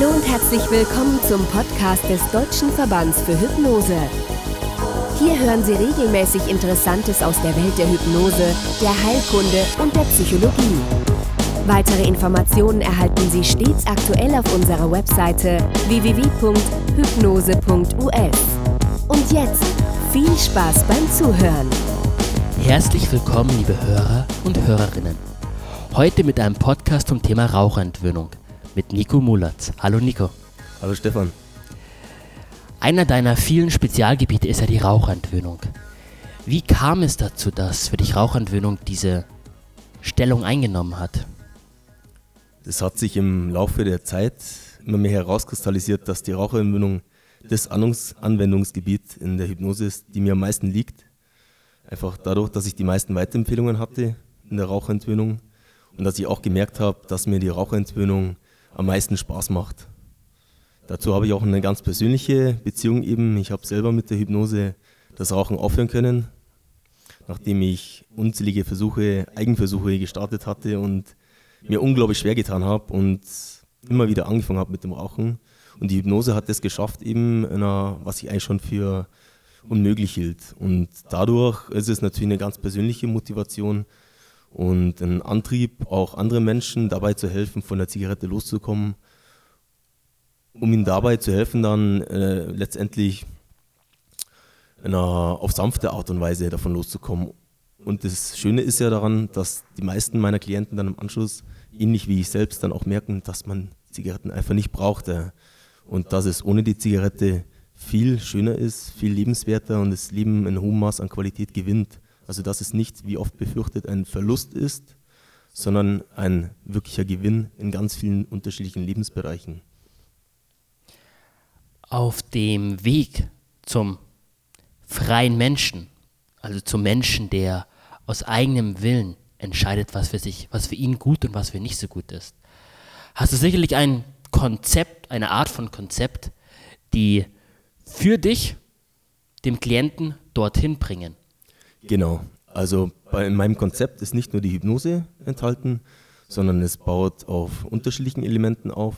Hallo und herzlich willkommen zum Podcast des Deutschen Verbands für Hypnose. Hier hören Sie regelmäßig Interessantes aus der Welt der Hypnose, der Heilkunde und der Psychologie. Weitere Informationen erhalten Sie stets aktuell auf unserer Webseite www.hypnose.us. Und jetzt viel Spaß beim Zuhören. Herzlich willkommen, liebe Hörer und Hörerinnen. Heute mit einem Podcast zum Thema Raucherentwöhnung mit Nico Mulatz. Hallo Nico. Hallo Stefan. Einer deiner vielen Spezialgebiete ist ja die Raucherentwöhnung. Wie kam es dazu, dass für dich Raucherentwöhnung diese Stellung eingenommen hat? Das hat sich im Laufe der Zeit immer mehr herauskristallisiert, dass die Raucherentwöhnung das Anwendungsgebiet in der Hypnose ist, die mir am meisten liegt. Einfach dadurch, dass ich die meisten Weiterempfehlungen hatte in der Raucherentwöhnung und dass ich auch gemerkt habe, dass mir die Raucherentwöhnung am meisten Spaß macht. Dazu habe ich auch eine ganz persönliche Beziehung eben. Ich habe selber mit der Hypnose das Rauchen aufhören können, nachdem ich unzählige Versuche, Eigenversuche gestartet hatte und mir unglaublich schwer getan habe und immer wieder angefangen habe mit dem Rauchen. Und die Hypnose hat es geschafft, eben, einer, was ich eigentlich schon für unmöglich hielt. Und dadurch ist es natürlich eine ganz persönliche Motivation, und ein Antrieb, auch andere Menschen dabei zu helfen, von der Zigarette loszukommen, um ihnen dabei zu helfen, dann äh, letztendlich einer, auf sanfte Art und Weise davon loszukommen. Und das Schöne ist ja daran, dass die meisten meiner Klienten dann im Anschluss, ähnlich wie ich selbst, dann auch merken, dass man Zigaretten einfach nicht brauchte. Und dass es ohne die Zigarette viel schöner ist, viel lebenswerter und das Leben in hohem Maß an Qualität gewinnt. Also dass es nicht, wie oft befürchtet, ein Verlust ist, sondern ein wirklicher Gewinn in ganz vielen unterschiedlichen Lebensbereichen. Auf dem Weg zum freien Menschen, also zum Menschen, der aus eigenem Willen entscheidet, was für sich, was für ihn gut und was für nicht so gut ist, hast du sicherlich ein Konzept, eine Art von Konzept, die für dich dem Klienten dorthin bringen. Genau. Also bei, in meinem Konzept ist nicht nur die Hypnose enthalten, sondern es baut auf unterschiedlichen Elementen auf.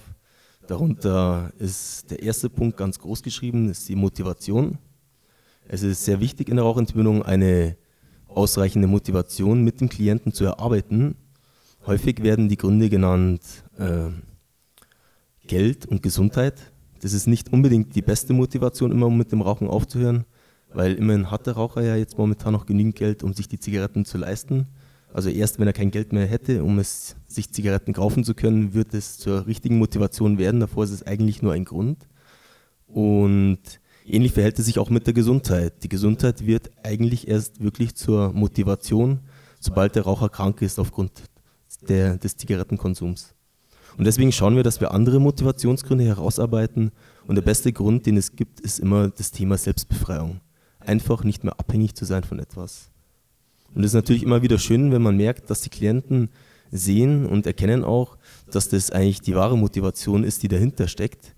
Darunter ist der erste Punkt ganz groß geschrieben, ist die Motivation. Es ist sehr wichtig in der Rauchentwöhnung eine ausreichende Motivation mit dem Klienten zu erarbeiten. Häufig werden die Gründe genannt äh, Geld und Gesundheit. Das ist nicht unbedingt die beste Motivation, immer um mit dem Rauchen aufzuhören, weil immerhin hat der Raucher ja jetzt momentan noch genügend Geld, um sich die Zigaretten zu leisten. Also erst wenn er kein Geld mehr hätte, um es sich Zigaretten kaufen zu können, wird es zur richtigen Motivation werden. Davor ist es eigentlich nur ein Grund. Und ähnlich verhält es sich auch mit der Gesundheit. Die Gesundheit wird eigentlich erst wirklich zur Motivation, sobald der Raucher krank ist aufgrund der, des Zigarettenkonsums. Und deswegen schauen wir, dass wir andere Motivationsgründe herausarbeiten. Und der beste Grund, den es gibt, ist immer das Thema Selbstbefreiung einfach nicht mehr abhängig zu sein von etwas. Und es ist natürlich immer wieder schön, wenn man merkt, dass die Klienten sehen und erkennen auch, dass das eigentlich die wahre Motivation ist, die dahinter steckt.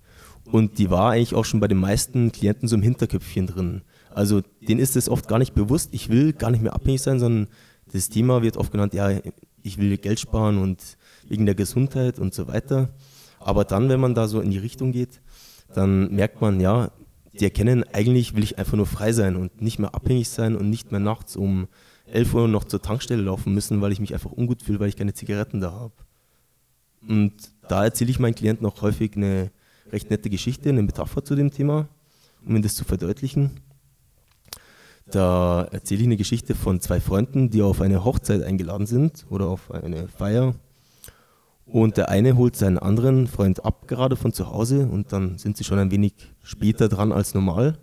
Und die war eigentlich auch schon bei den meisten Klienten so im Hinterköpfchen drin. Also denen ist es oft gar nicht bewusst, ich will gar nicht mehr abhängig sein, sondern das Thema wird oft genannt, ja, ich will Geld sparen und wegen der Gesundheit und so weiter. Aber dann, wenn man da so in die Richtung geht, dann merkt man, ja, die erkennen, eigentlich will ich einfach nur frei sein und nicht mehr abhängig sein und nicht mehr nachts um 11 Uhr noch zur Tankstelle laufen müssen, weil ich mich einfach ungut fühle, weil ich keine Zigaretten da habe. Und da erzähle ich meinen Klienten auch häufig eine recht nette Geschichte, eine Metapher zu dem Thema, um ihnen das zu verdeutlichen. Da erzähle ich eine Geschichte von zwei Freunden, die auf eine Hochzeit eingeladen sind oder auf eine Feier und der eine holt seinen anderen Freund ab, gerade von zu Hause, und dann sind sie schon ein wenig später dran als normal.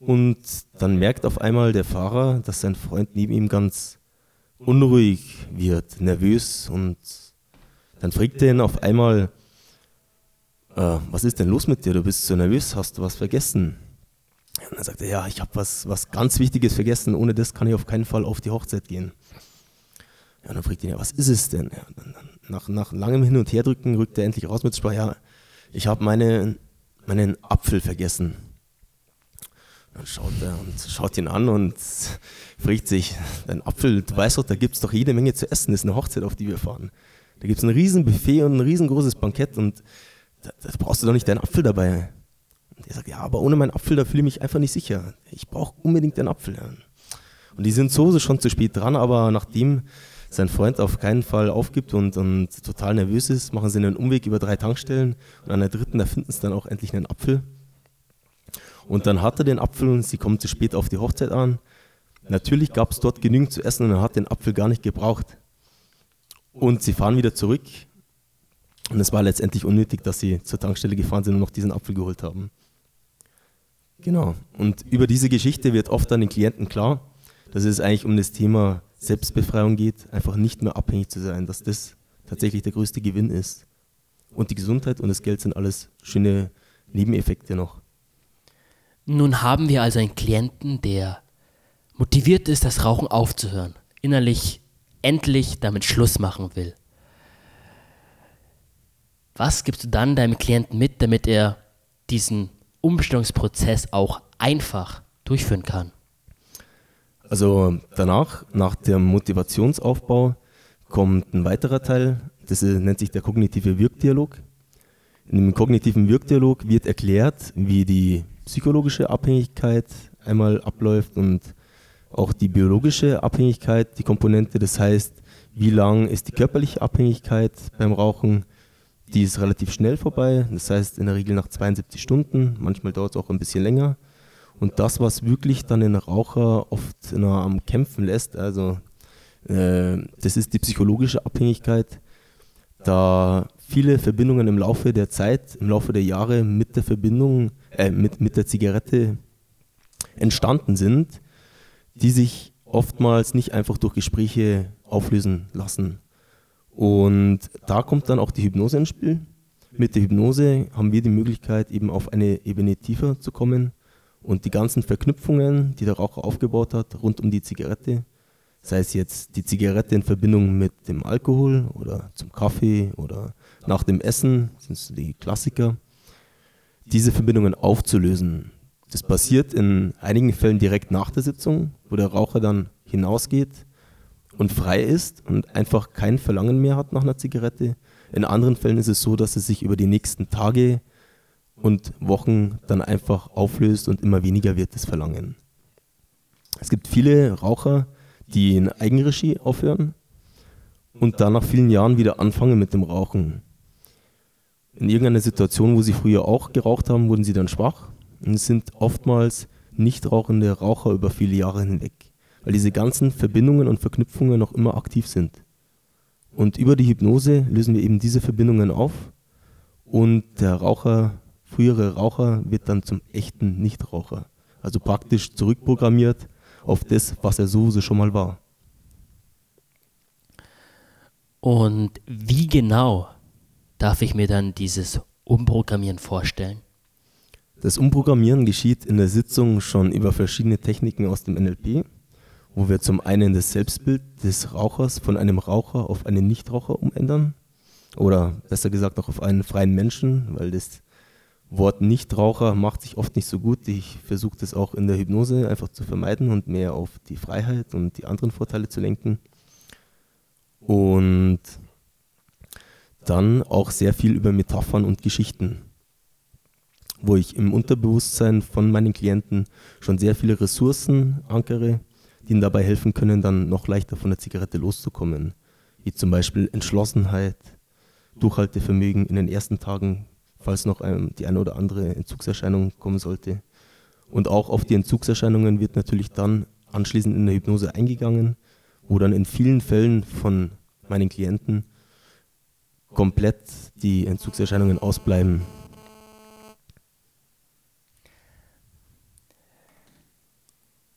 Und dann merkt auf einmal der Fahrer, dass sein Freund neben ihm ganz unruhig wird, nervös. Und dann fragt er ihn auf einmal, äh, was ist denn los mit dir? Du bist so nervös, hast du was vergessen? Und dann sagt er, ja, ich habe was, was ganz Wichtiges vergessen, ohne das kann ich auf keinen Fall auf die Hochzeit gehen. Ja, dann fragt ihn, ja, was ist es denn? Ja, dann, dann, nach, nach langem Hin und Herdrücken rückt er endlich raus mit Sprache, ja, ich habe meine, meinen Apfel vergessen. Dann schaut er und schaut ihn an und fragt sich, dein Apfel, du weißt doch, da gibt es doch jede Menge zu essen, das ist eine Hochzeit, auf die wir fahren. Da gibt es ein riesen Buffet und ein riesengroßes Bankett und da, da brauchst du doch nicht deinen Apfel dabei. Und er sagt, ja, aber ohne meinen Apfel, da fühle ich mich einfach nicht sicher. Ich brauche unbedingt den Apfel. Und die sind so schon zu spät dran, aber nachdem sein Freund auf keinen Fall aufgibt und, und total nervös ist, machen sie einen Umweg über drei Tankstellen und an der dritten, da finden sie dann auch endlich einen Apfel. Und dann hat er den Apfel und sie kommen zu spät auf die Hochzeit an. Natürlich gab es dort genügend zu essen und er hat den Apfel gar nicht gebraucht. Und sie fahren wieder zurück und es war letztendlich unnötig, dass sie zur Tankstelle gefahren sind und noch diesen Apfel geholt haben. Genau. Und über diese Geschichte wird oft dann den Klienten klar, dass es eigentlich um das Thema Selbstbefreiung geht, einfach nicht mehr abhängig zu sein, dass das tatsächlich der größte Gewinn ist. Und die Gesundheit und das Geld sind alles schöne Nebeneffekte noch. Nun haben wir also einen Klienten, der motiviert ist, das Rauchen aufzuhören, innerlich endlich damit Schluss machen will. Was gibst du dann deinem Klienten mit, damit er diesen Umstellungsprozess auch einfach durchführen kann? Also danach, nach dem Motivationsaufbau, kommt ein weiterer Teil, das nennt sich der kognitive Wirkdialog. Dem kognitiven Wirkdialog wird erklärt, wie die psychologische Abhängigkeit einmal abläuft und auch die biologische Abhängigkeit, die Komponente. Das heißt, wie lang ist die körperliche Abhängigkeit beim Rauchen? Die ist relativ schnell vorbei. Das heißt, in der Regel nach 72 Stunden. Manchmal dauert es auch ein bisschen länger. Und das, was wirklich dann den Raucher oft na, am Kämpfen lässt, also äh, das ist die psychologische Abhängigkeit, da viele Verbindungen im Laufe der Zeit, im Laufe der Jahre mit der Verbindung, äh, mit, mit der Zigarette entstanden sind, die sich oftmals nicht einfach durch Gespräche auflösen lassen. Und da kommt dann auch die Hypnose ins Spiel. Mit der Hypnose haben wir die Möglichkeit, eben auf eine Ebene tiefer zu kommen und die ganzen Verknüpfungen, die der Raucher aufgebaut hat, rund um die Zigarette, sei es jetzt die Zigarette in Verbindung mit dem Alkohol oder zum Kaffee oder nach dem Essen, sind es die Klassiker, diese Verbindungen aufzulösen. Das passiert in einigen Fällen direkt nach der Sitzung, wo der Raucher dann hinausgeht und frei ist und einfach kein Verlangen mehr hat nach einer Zigarette. In anderen Fällen ist es so, dass es sich über die nächsten Tage und Wochen dann einfach auflöst und immer weniger wird das Verlangen. Es gibt viele Raucher, die in Eigenregie aufhören und dann nach vielen Jahren wieder anfangen mit dem Rauchen. In irgendeiner Situation, wo sie früher auch geraucht haben, wurden sie dann schwach und es sind oftmals nicht rauchende Raucher über viele Jahre hinweg, weil diese ganzen Verbindungen und Verknüpfungen noch immer aktiv sind. Und über die Hypnose lösen wir eben diese Verbindungen auf und der Raucher frühere Raucher wird dann zum echten Nichtraucher. Also praktisch zurückprogrammiert auf das, was er sowieso schon mal war. Und wie genau darf ich mir dann dieses Umprogrammieren vorstellen? Das Umprogrammieren geschieht in der Sitzung schon über verschiedene Techniken aus dem NLP, wo wir zum einen das Selbstbild des Rauchers von einem Raucher auf einen Nichtraucher umändern oder besser gesagt auch auf einen freien Menschen, weil das Wort Nichtraucher macht sich oft nicht so gut. Ich versuche das auch in der Hypnose einfach zu vermeiden und mehr auf die Freiheit und die anderen Vorteile zu lenken. Und dann auch sehr viel über Metaphern und Geschichten, wo ich im Unterbewusstsein von meinen Klienten schon sehr viele Ressourcen ankere, die ihnen dabei helfen können, dann noch leichter von der Zigarette loszukommen. Wie zum Beispiel Entschlossenheit, Durchhaltevermögen in den ersten Tagen falls noch ähm, die eine oder andere Entzugserscheinung kommen sollte. Und auch auf die Entzugserscheinungen wird natürlich dann anschließend in der Hypnose eingegangen, wo dann in vielen Fällen von meinen Klienten komplett die Entzugserscheinungen ausbleiben.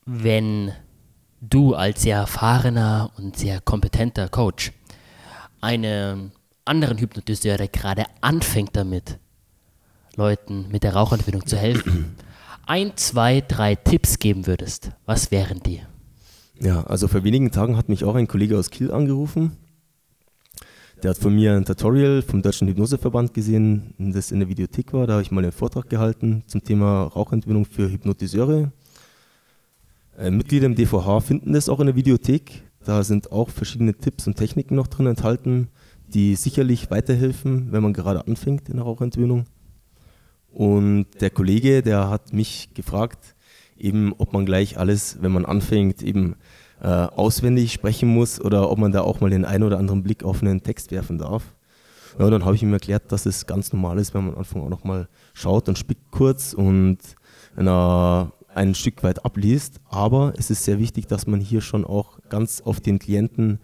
Wenn du als sehr erfahrener und sehr kompetenter Coach einen anderen Hypnotiseur, der gerade anfängt damit, Leuten mit der Rauchentwicklung zu helfen, ein, zwei, drei Tipps geben würdest, was wären die? Ja, also vor wenigen Tagen hat mich auch ein Kollege aus Kiel angerufen. Der hat von mir ein Tutorial vom Deutschen Hypnoseverband gesehen, das in der Videothek war. Da habe ich mal einen Vortrag gehalten zum Thema Rauchentwicklung für Hypnotiseure. Äh, Mitglieder im DVH finden das auch in der Videothek. Da sind auch verschiedene Tipps und Techniken noch drin enthalten, die sicherlich weiterhelfen, wenn man gerade anfängt in der Rauchentwöhnung. Und der Kollege, der hat mich gefragt, eben ob man gleich alles, wenn man anfängt, eben äh, auswendig sprechen muss oder ob man da auch mal den einen oder anderen Blick auf einen Text werfen darf. Ja, dann habe ich ihm erklärt, dass es ganz normal ist, wenn man am Anfang auch nochmal schaut und spickt kurz und na, ein Stück weit abliest. Aber es ist sehr wichtig, dass man hier schon auch ganz auf den Klienten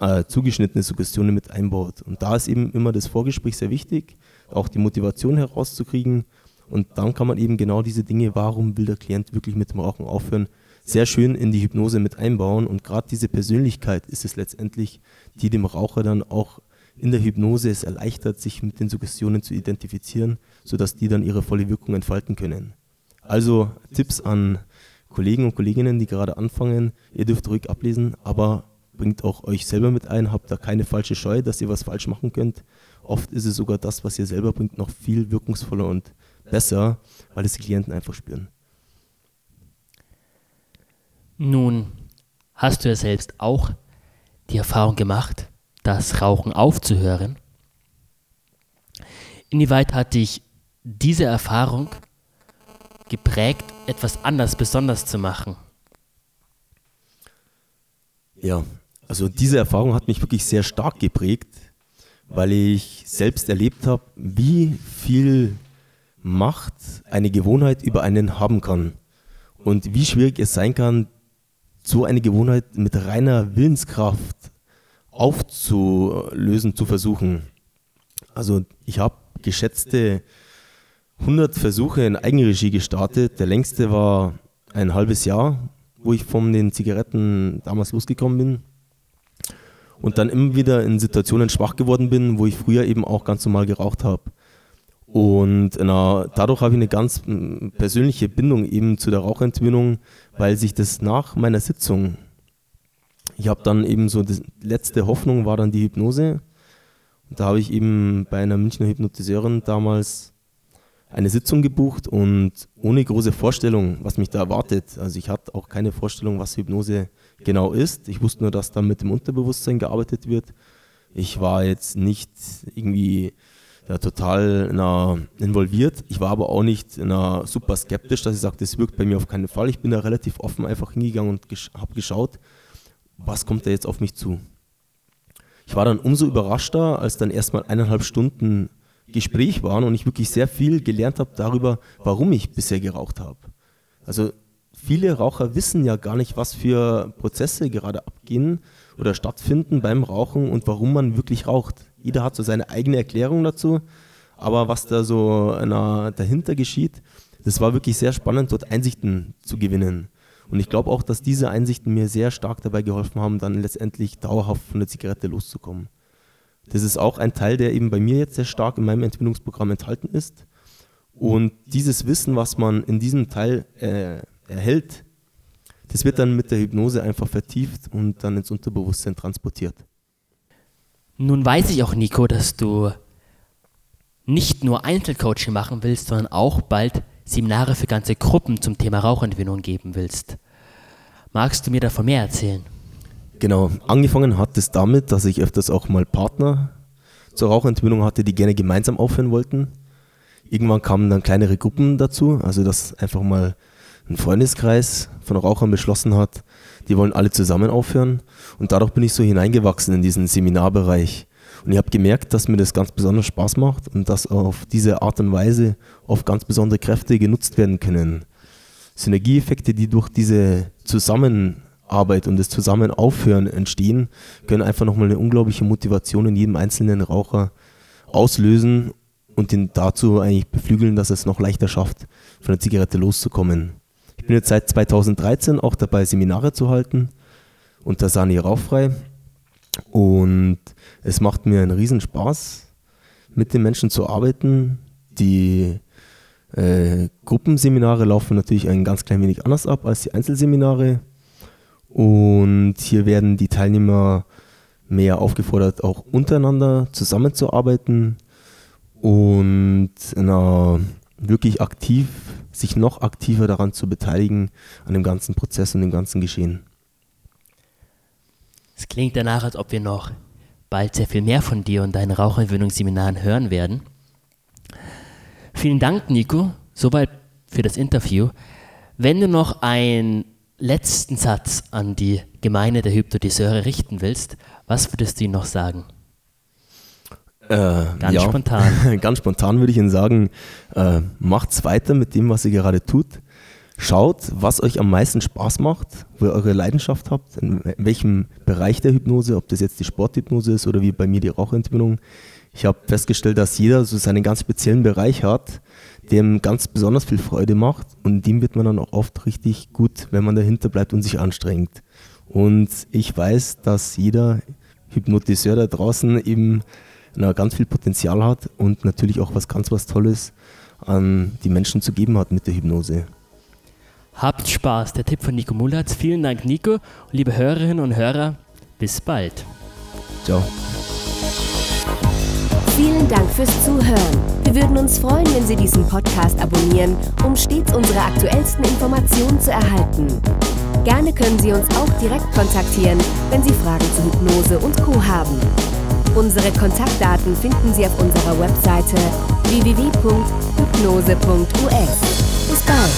äh, zugeschnittene Suggestionen mit einbaut. Und da ist eben immer das Vorgespräch sehr wichtig, auch die Motivation herauszukriegen. Und dann kann man eben genau diese Dinge, warum will der Klient wirklich mit dem Rauchen aufhören, sehr schön in die Hypnose mit einbauen. Und gerade diese Persönlichkeit ist es letztendlich, die dem Raucher dann auch in der Hypnose es erleichtert, sich mit den Suggestionen zu identifizieren, sodass die dann ihre volle Wirkung entfalten können. Also Tipps an Kollegen und Kolleginnen, die gerade anfangen, ihr dürft ruhig ablesen, aber bringt auch euch selber mit ein, habt da keine falsche Scheu, dass ihr was falsch machen könnt. Oft ist es sogar das, was ihr selber bringt, noch viel wirkungsvoller und besser, weil es die Klienten einfach spüren. Nun, hast du ja selbst auch die Erfahrung gemacht, das Rauchen aufzuhören? Inwieweit hat dich diese Erfahrung geprägt, etwas anders besonders zu machen? Ja, also diese Erfahrung hat mich wirklich sehr stark geprägt, weil ich selbst erlebt habe, wie viel Macht eine Gewohnheit über einen haben kann und wie schwierig es sein kann, so eine Gewohnheit mit reiner Willenskraft aufzulösen, zu versuchen. Also ich habe geschätzte 100 Versuche in Eigenregie gestartet. Der längste war ein halbes Jahr, wo ich von den Zigaretten damals losgekommen bin. Und dann immer wieder in Situationen schwach geworden bin, wo ich früher eben auch ganz normal geraucht habe. Und na, dadurch habe ich eine ganz persönliche Bindung eben zu der Rauchentwöhnung, weil sich das nach meiner Sitzung, ich habe dann eben so, die letzte Hoffnung war dann die Hypnose. Und da habe ich eben bei einer Münchner Hypnotiseurin damals eine Sitzung gebucht und ohne große Vorstellung, was mich da erwartet. Also ich hatte auch keine Vorstellung, was Hypnose genau ist. Ich wusste nur, dass da mit dem Unterbewusstsein gearbeitet wird. Ich war jetzt nicht irgendwie ja, total na, involviert. Ich war aber auch nicht na, super skeptisch, dass ich sage, das wirkt bei mir auf keinen Fall. Ich bin da relativ offen einfach hingegangen und gesch habe geschaut, was kommt da jetzt auf mich zu. Ich war dann umso überraschter, als dann erstmal eineinhalb Stunden Gespräch waren und ich wirklich sehr viel gelernt habe darüber, warum ich bisher geraucht habe. Also viele Raucher wissen ja gar nicht, was für Prozesse gerade abgehen oder stattfinden beim Rauchen und warum man wirklich raucht. Jeder hat so seine eigene Erklärung dazu, aber was da so dahinter geschieht, das war wirklich sehr spannend, dort Einsichten zu gewinnen. Und ich glaube auch, dass diese Einsichten mir sehr stark dabei geholfen haben, dann letztendlich dauerhaft von der Zigarette loszukommen. Das ist auch ein Teil, der eben bei mir jetzt sehr stark in meinem Entwicklungsprogramm enthalten ist. Und dieses Wissen, was man in diesem Teil äh, erhält, das wird dann mit der Hypnose einfach vertieft und dann ins Unterbewusstsein transportiert. Nun weiß ich auch, Nico, dass du nicht nur Einzelcoaching machen willst, sondern auch bald Seminare für ganze Gruppen zum Thema Rauchentwöhnung geben willst. Magst du mir davon mehr erzählen? Genau, angefangen hat es damit, dass ich öfters auch mal Partner zur Rauchentwöhnung hatte, die gerne gemeinsam aufhören wollten. Irgendwann kamen dann kleinere Gruppen dazu, also dass einfach mal ein Freundeskreis von Rauchern beschlossen hat, die wollen alle zusammen aufhören. Und dadurch bin ich so hineingewachsen in diesen Seminarbereich. Und ich habe gemerkt, dass mir das ganz besonders Spaß macht und dass auf diese Art und Weise oft ganz besondere Kräfte genutzt werden können. Synergieeffekte, die durch diese Zusammen Arbeit und das Zusammenaufhören entstehen, können einfach nochmal eine unglaubliche Motivation in jedem einzelnen Raucher auslösen und ihn dazu eigentlich beflügeln, dass er es noch leichter schafft, von der Zigarette loszukommen. Ich bin jetzt seit 2013 auch dabei, Seminare zu halten unter Sani Rauchfrei und es macht mir einen riesen Spaß, mit den Menschen zu arbeiten. Die äh, Gruppenseminare laufen natürlich ein ganz klein wenig anders ab als die Einzelseminare. Und hier werden die Teilnehmer mehr aufgefordert, auch untereinander zusammenzuarbeiten und na, wirklich aktiv, sich noch aktiver daran zu beteiligen, an dem ganzen Prozess und dem ganzen Geschehen. Es klingt danach, als ob wir noch bald sehr viel mehr von dir und deinen Raucherentwöhnungsseminaren hören werden. Vielen Dank, Nico. Soweit für das Interview. Wenn du noch einen letzten Satz an die Gemeinde der Hypnotiseure richten willst, was würdest du ihnen noch sagen? Äh, Ganz ja, spontan. ganz spontan würde ich Ihnen sagen, äh, macht's weiter mit dem, was ihr gerade tut. Schaut, was euch am meisten Spaß macht, wo ihr eure Leidenschaft habt, in welchem Bereich der Hypnose, ob das jetzt die Sporthypnose ist oder wie bei mir die Rauchentwöhnung. Ich habe festgestellt, dass jeder so seinen ganz speziellen Bereich hat, dem ganz besonders viel Freude macht und dem wird man dann auch oft richtig gut, wenn man dahinter bleibt und sich anstrengt. Und ich weiß, dass jeder Hypnotiseur da draußen eben na, ganz viel Potenzial hat und natürlich auch was ganz was Tolles an die Menschen zu geben hat mit der Hypnose. Habt Spaß, der Tipp von Nico Mullatz. Vielen Dank, Nico. Und liebe Hörerinnen und Hörer, bis bald. Ciao. Vielen Dank fürs Zuhören. Wir würden uns freuen, wenn Sie diesen Podcast abonnieren, um stets unsere aktuellsten Informationen zu erhalten. Gerne können Sie uns auch direkt kontaktieren, wenn Sie Fragen zu Hypnose und Co. haben. Unsere Kontaktdaten finden Sie auf unserer Webseite www.hypnose.us. Bis bald!